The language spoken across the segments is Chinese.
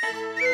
Música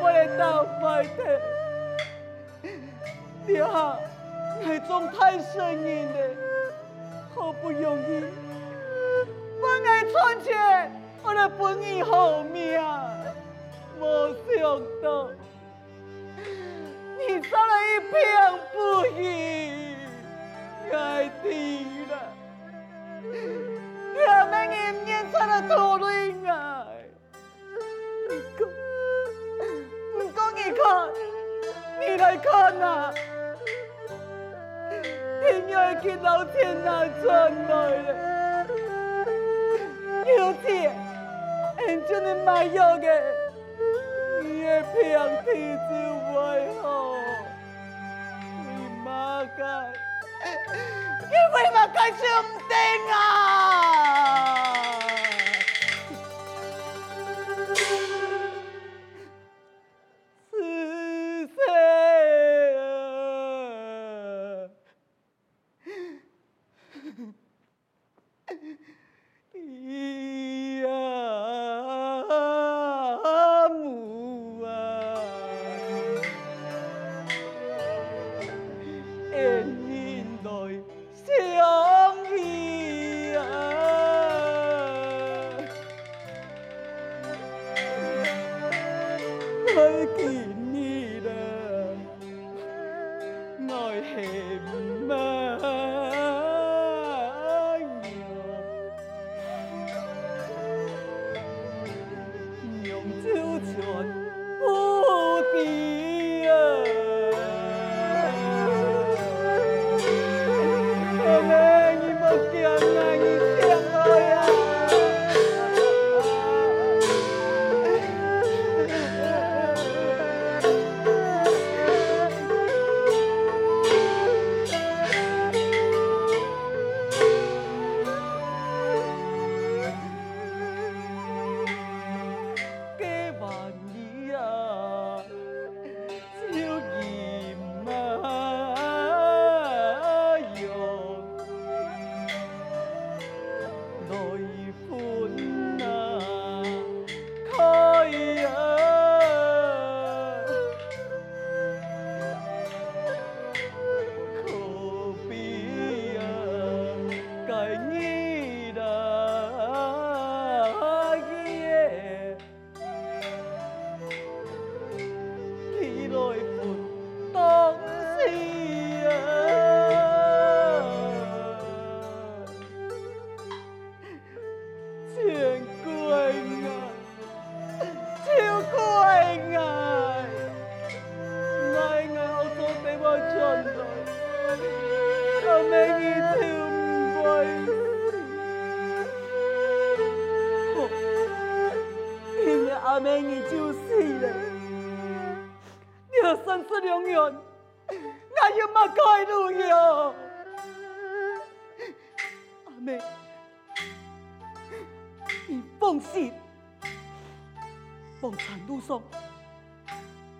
我的头发的，娘，你总太生硬了，好不容易，我爱穿起，我来本意好命，没想到，你走了一片不行。看呐、天爷已老天哪转来了，牛子，俺真的妈要的，你也偏天子为何？你妈该，你为嘛该上啊？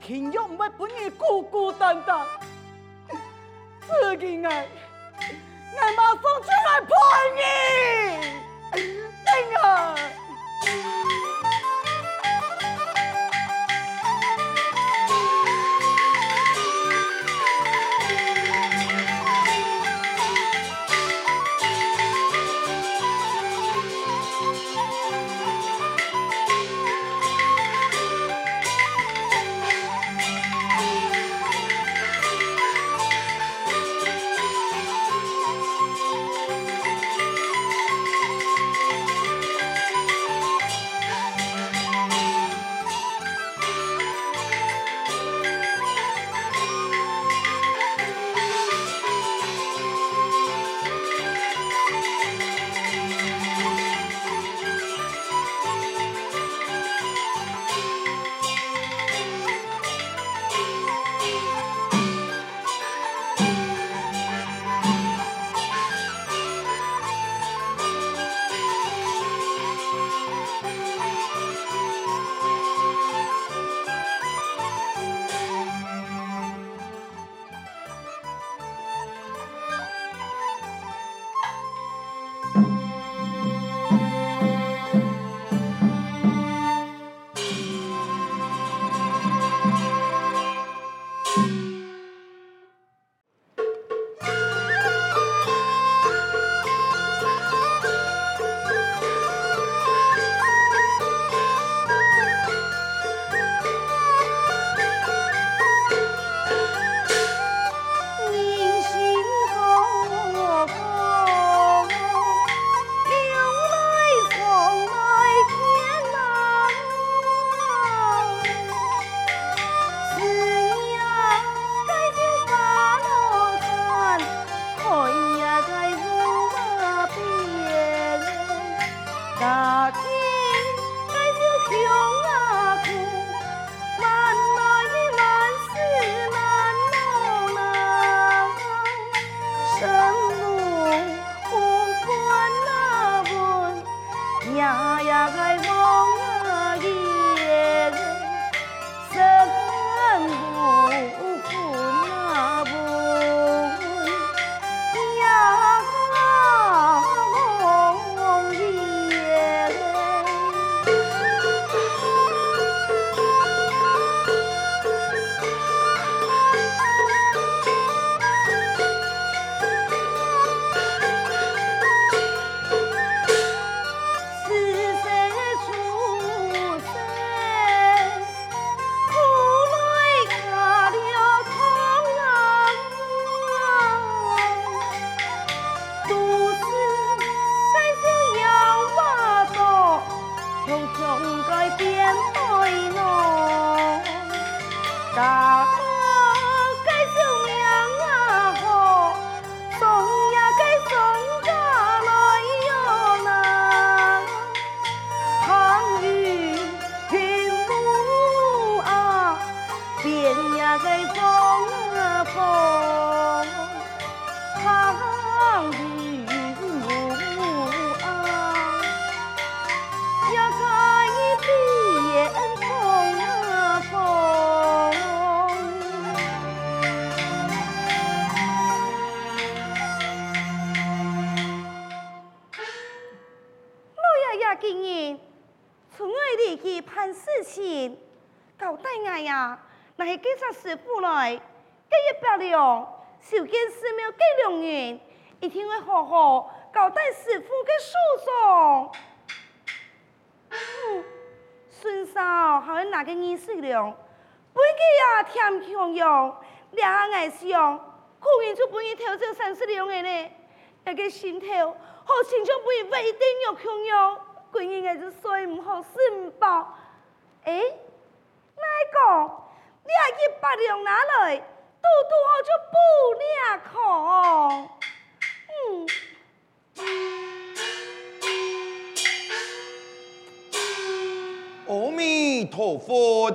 天佑唔会把你孤孤单单，自己爱，爱马上出来陪你，定啊！了，受见寺庙计良缘，一定会好好交代师傅的诉讼。孙嫂还会拿个意思了，本个也添强用，两爱上，可能就不会偷走三十两个呢。那个心头好像就不会为一定要强用，贵人个就睡唔好，睡唔饱。哎，哪个？你还去八两拿来，嘟嘟好就不两空。嗯。阿弥陀佛，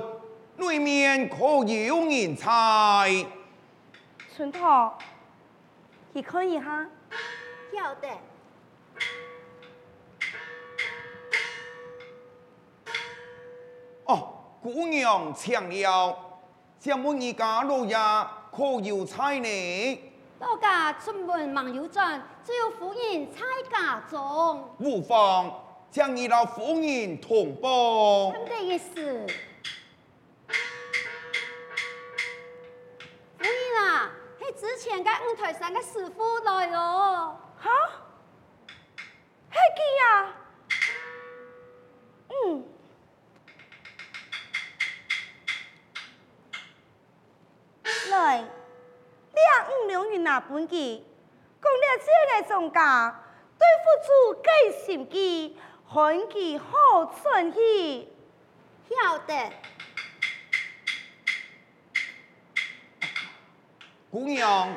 里面可有人才？村头，你可以哈？晓得。哦，姑娘请了，想问一家老爷可有才呢？老家出门忙有转，只有夫人在家中。无妨。将你老夫人同报。什么意思。夫人啊，系之前嘅五台山嘅师傅来咯。本记，讲了这个庄家对付出计心机。看其好顺气，晓得。姑娘，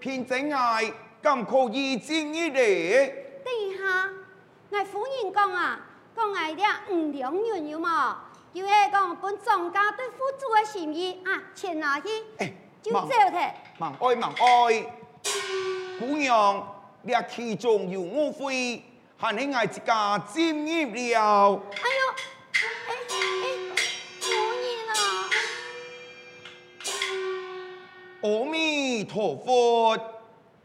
偏真爱，敢可以进一嚟？等一下，我夫人讲啊，讲爱了五两银有冇？就系讲本庄家对付出的心意啊，钱拿去，欸、就走嘅。忙爱忙爱，姑娘，你其中有误会。喊你爱自家进入了。哎呦，哎哎，夫人啊！阿弥陀佛，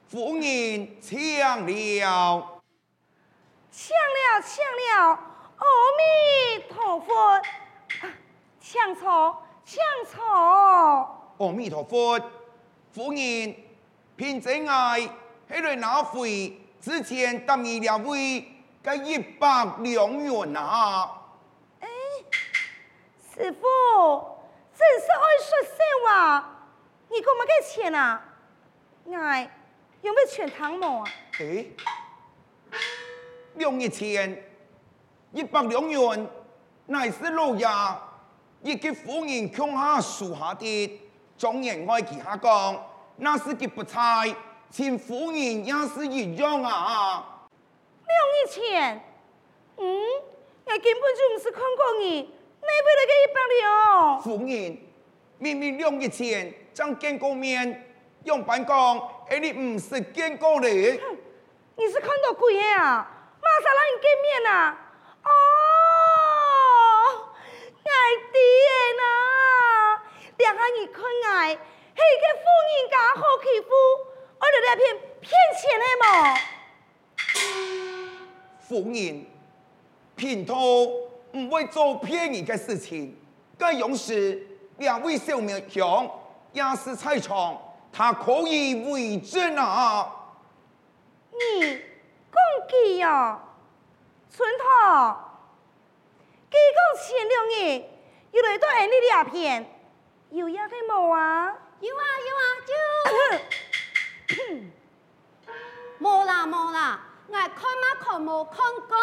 夫人请了，请了，请了，阿弥陀佛，请坐，请坐。阿弥陀佛，夫人，凭真爱，喺度拿回。之前答应了位，该一百两元啊！哎，师傅，真是爱说笑话，你讲乜嘅钱啊？哎，有冇全汤冇啊？哎，两亿钱，一百两元，乃是老爷，一个夫人穷下数下的，众人爱其他讲，那是佢不差。请夫人也是一样啊！两亿钱，嗯，我根本就唔是看过你，哪边来个一百两？夫人，明明两亿钱，将见过面，用板讲，而你唔是见过你。你是看到鬼啊？马上让你见面啊！哦，爱爹呐，两下你看爱，系个富人家好欺负。我哋来骗骗钱的嘛？富人，平头唔会做骗人嘅事情。该勇士两位小妹兄也是在场，他可以为证啊！你讲几呀？村头，几讲前两日又来到俺哋两片，有呀嘅冇啊？有啊有啊，就。冇啦冇啦，我看嘛看冇看过，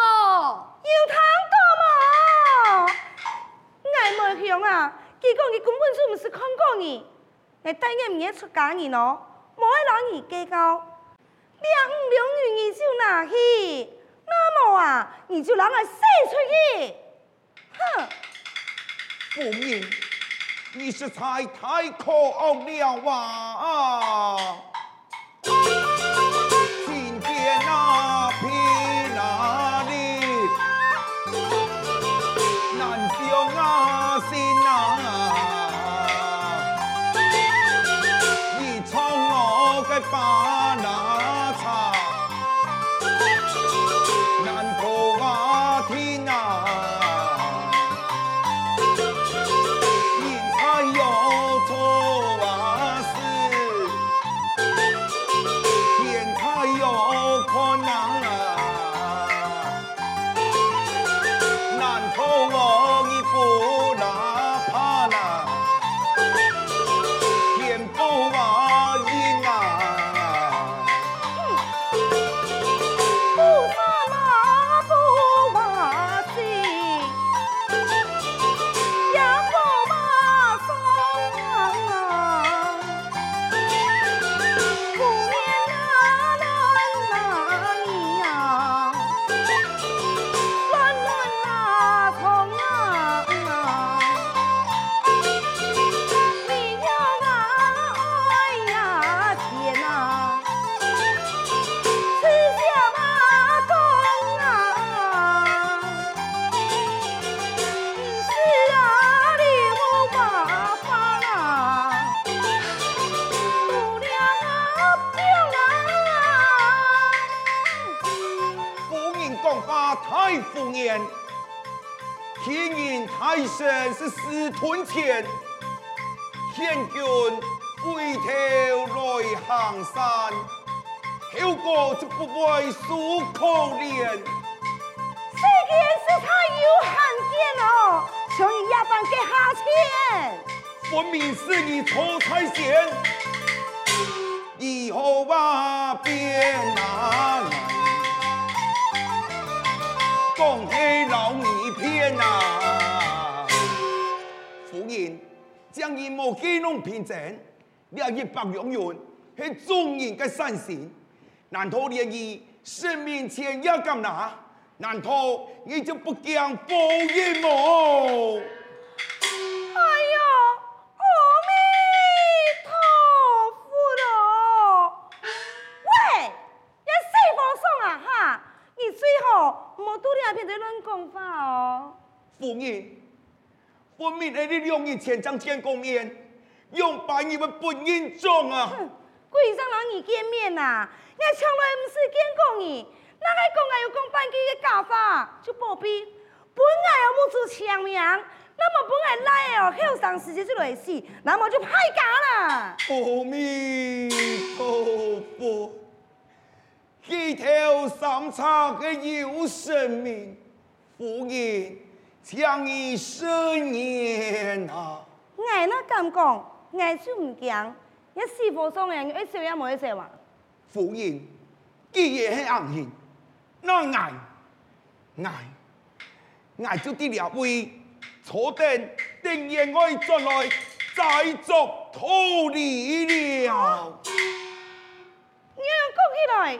有睇过冇？我冇想啊，结果你根本就唔是看过你，你带个唔要出家人咯，冇爱让你计较，两五两元你就拿去，那么啊，你就让我塞出去，哼！夫人，你实在太可恶了啊！天人太神是私吞钱，天君回头来行山，后果就不会输可怜。世间是太有罕见哦，所以也办给下钱。分明是你错才嫌，以后话别拿来，讲起老二片啊！夫人，将伊莫记弄平静，两一百两元是众人嘅善心，难道连伊生命钱也敢拿？难道你就不讲报应么？夫人，分明系你两日前将见过面，用白你们本人种啊！鬼上两日见面呐、啊，我从来不是见过你，哪个讲我有讲半句的假话就不必。本来要母子强命，那么本来来哦，后生时节就来死，那么就派假啦。阿弥陀佛，一条三叉的有生命，福人。将以生年啊！爱那敢讲，爱就唔惊。一师傅送人，一笑也冇一笑嘛。夫人，既然系硬性，那爱爱爱就啲两位坐定定然爱转来再作讨理了。你要讲起来，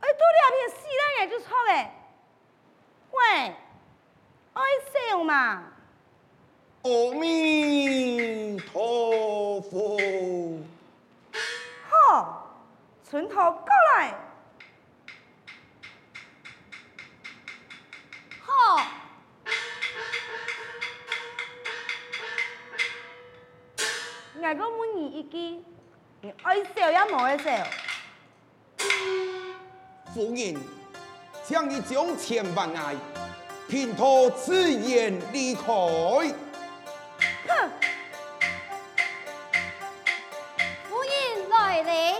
哎，多两片死人爱就错嘞。喂。爱笑嘛！阿弥陀佛！好，从头过来。好，我个问你一句，你爱笑也冇爱笑？夫人，请你将千万爱。凭托此言离开。哼！夫人来了。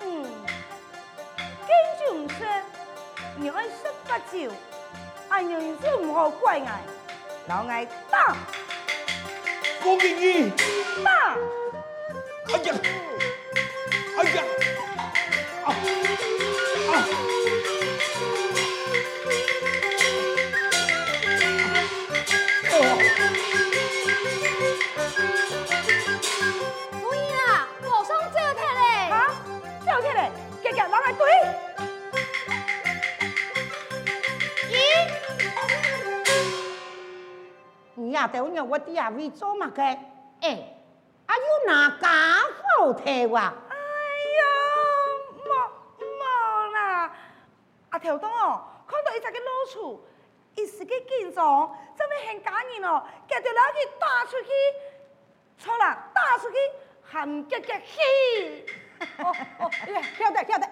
嗯，跟住唔说，你爱十八招，俺人就唔好怪我，老爱打。我给你打。哎呀！阿爹，我啲阿会做乜嘅？诶，阿有哪家好睇哇？哎呀，冇冇啦！阿条东哦，看到一只嘅老鼠，一时个紧张，真系很感人哦，夹住攞去打出去，错啦，打出去含夹夹气。哦哦，晓得晓得。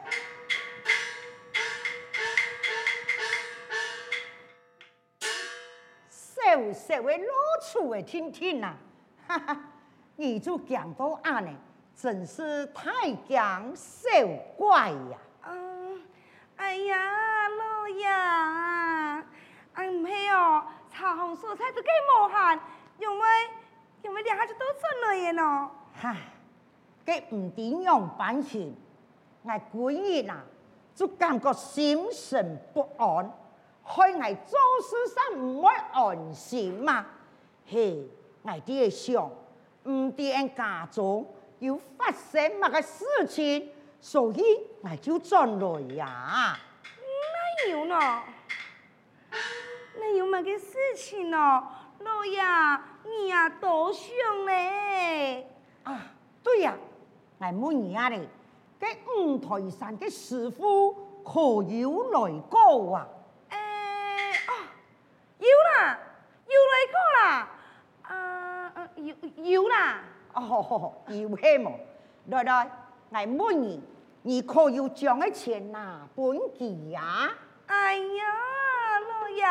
小小的老处的听听呐，哈哈，你就讲到俺呢，真是太讲小怪呀！嗯，哎呀，老爷啊，俺唔系哦，茶红蔬菜都几无限，用咪用咪两下就都出来嘅喏。哈，佢唔点样办事，俺鬼儿呐，就感觉心神不安。开我做事上唔会安心嘛？嘿，我哋想唔点家中有发生乜嘅事情，所以我就转来呀。哪有呢？哪有乜嘅事情呢？老爷，你呀多想嘞。啊，对呀，我问你啊嘞，这五台山嘅师傅可有来过啊？有啦，有来过啦，啊，有有啦，哦，有嘿么？来来，我问你，你可有将个钱拿本记呀？哎呀，老爷，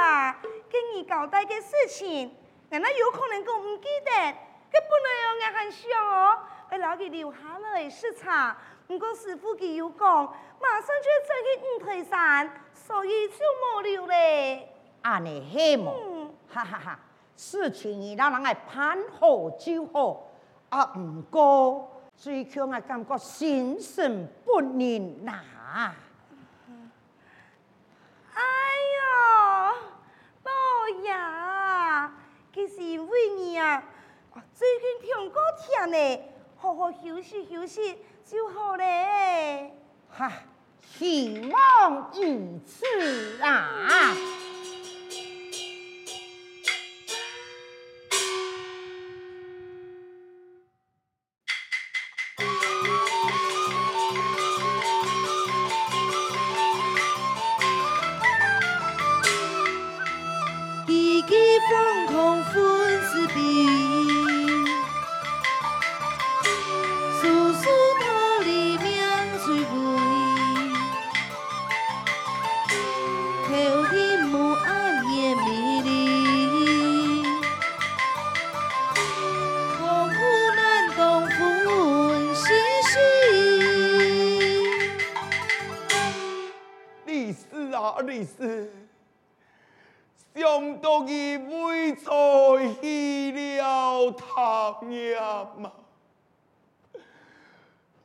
跟你交代嘅事情，人家有可能讲唔记得，佢本来有眼很想哦，要留佢留下来视察。不过师傅佢有讲，马上就要走去五台山，所以就冇留咧。安尼嘿么？哈哈哈！事情伊拉人爱盼好就好，啊，不过最强我感觉心神不宁呐。哎呦，老爷，其实因为你啊，最近听过天呢，好好休息休息就好咧。哈，希望如此啊。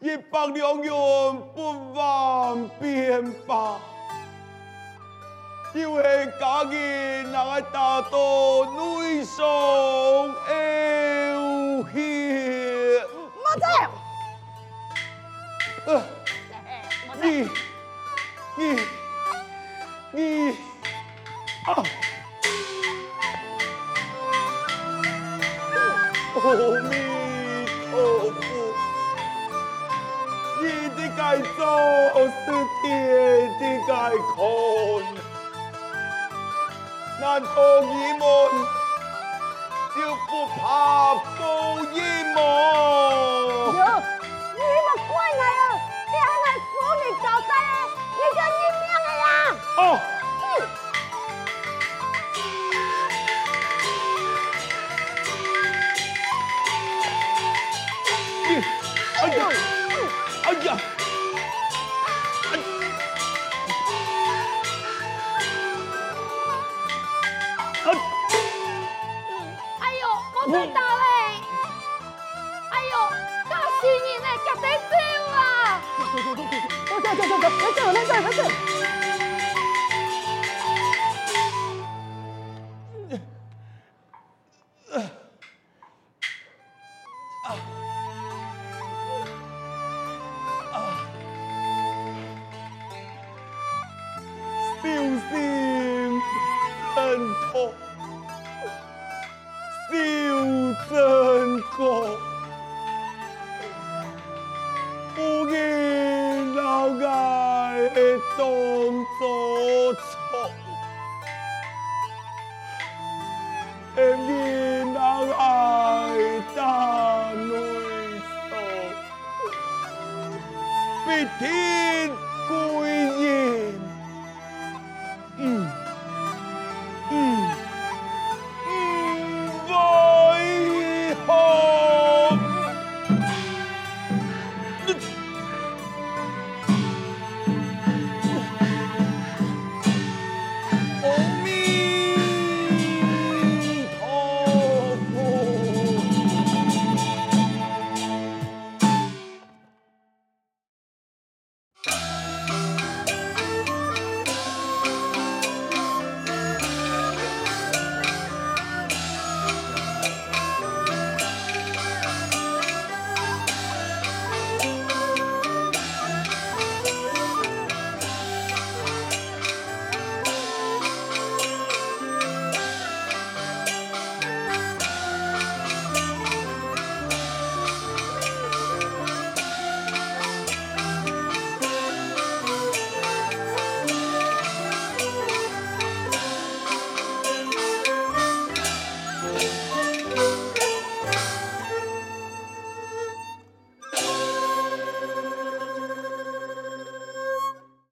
一百两元不方便吧？因为家己那个大多内伤有血。莫走！呃，你你。你啊！阿 的该做是天的该看，难道你们就不怕报应吗？你莫怪来啊！你还来说你交代啊！你叫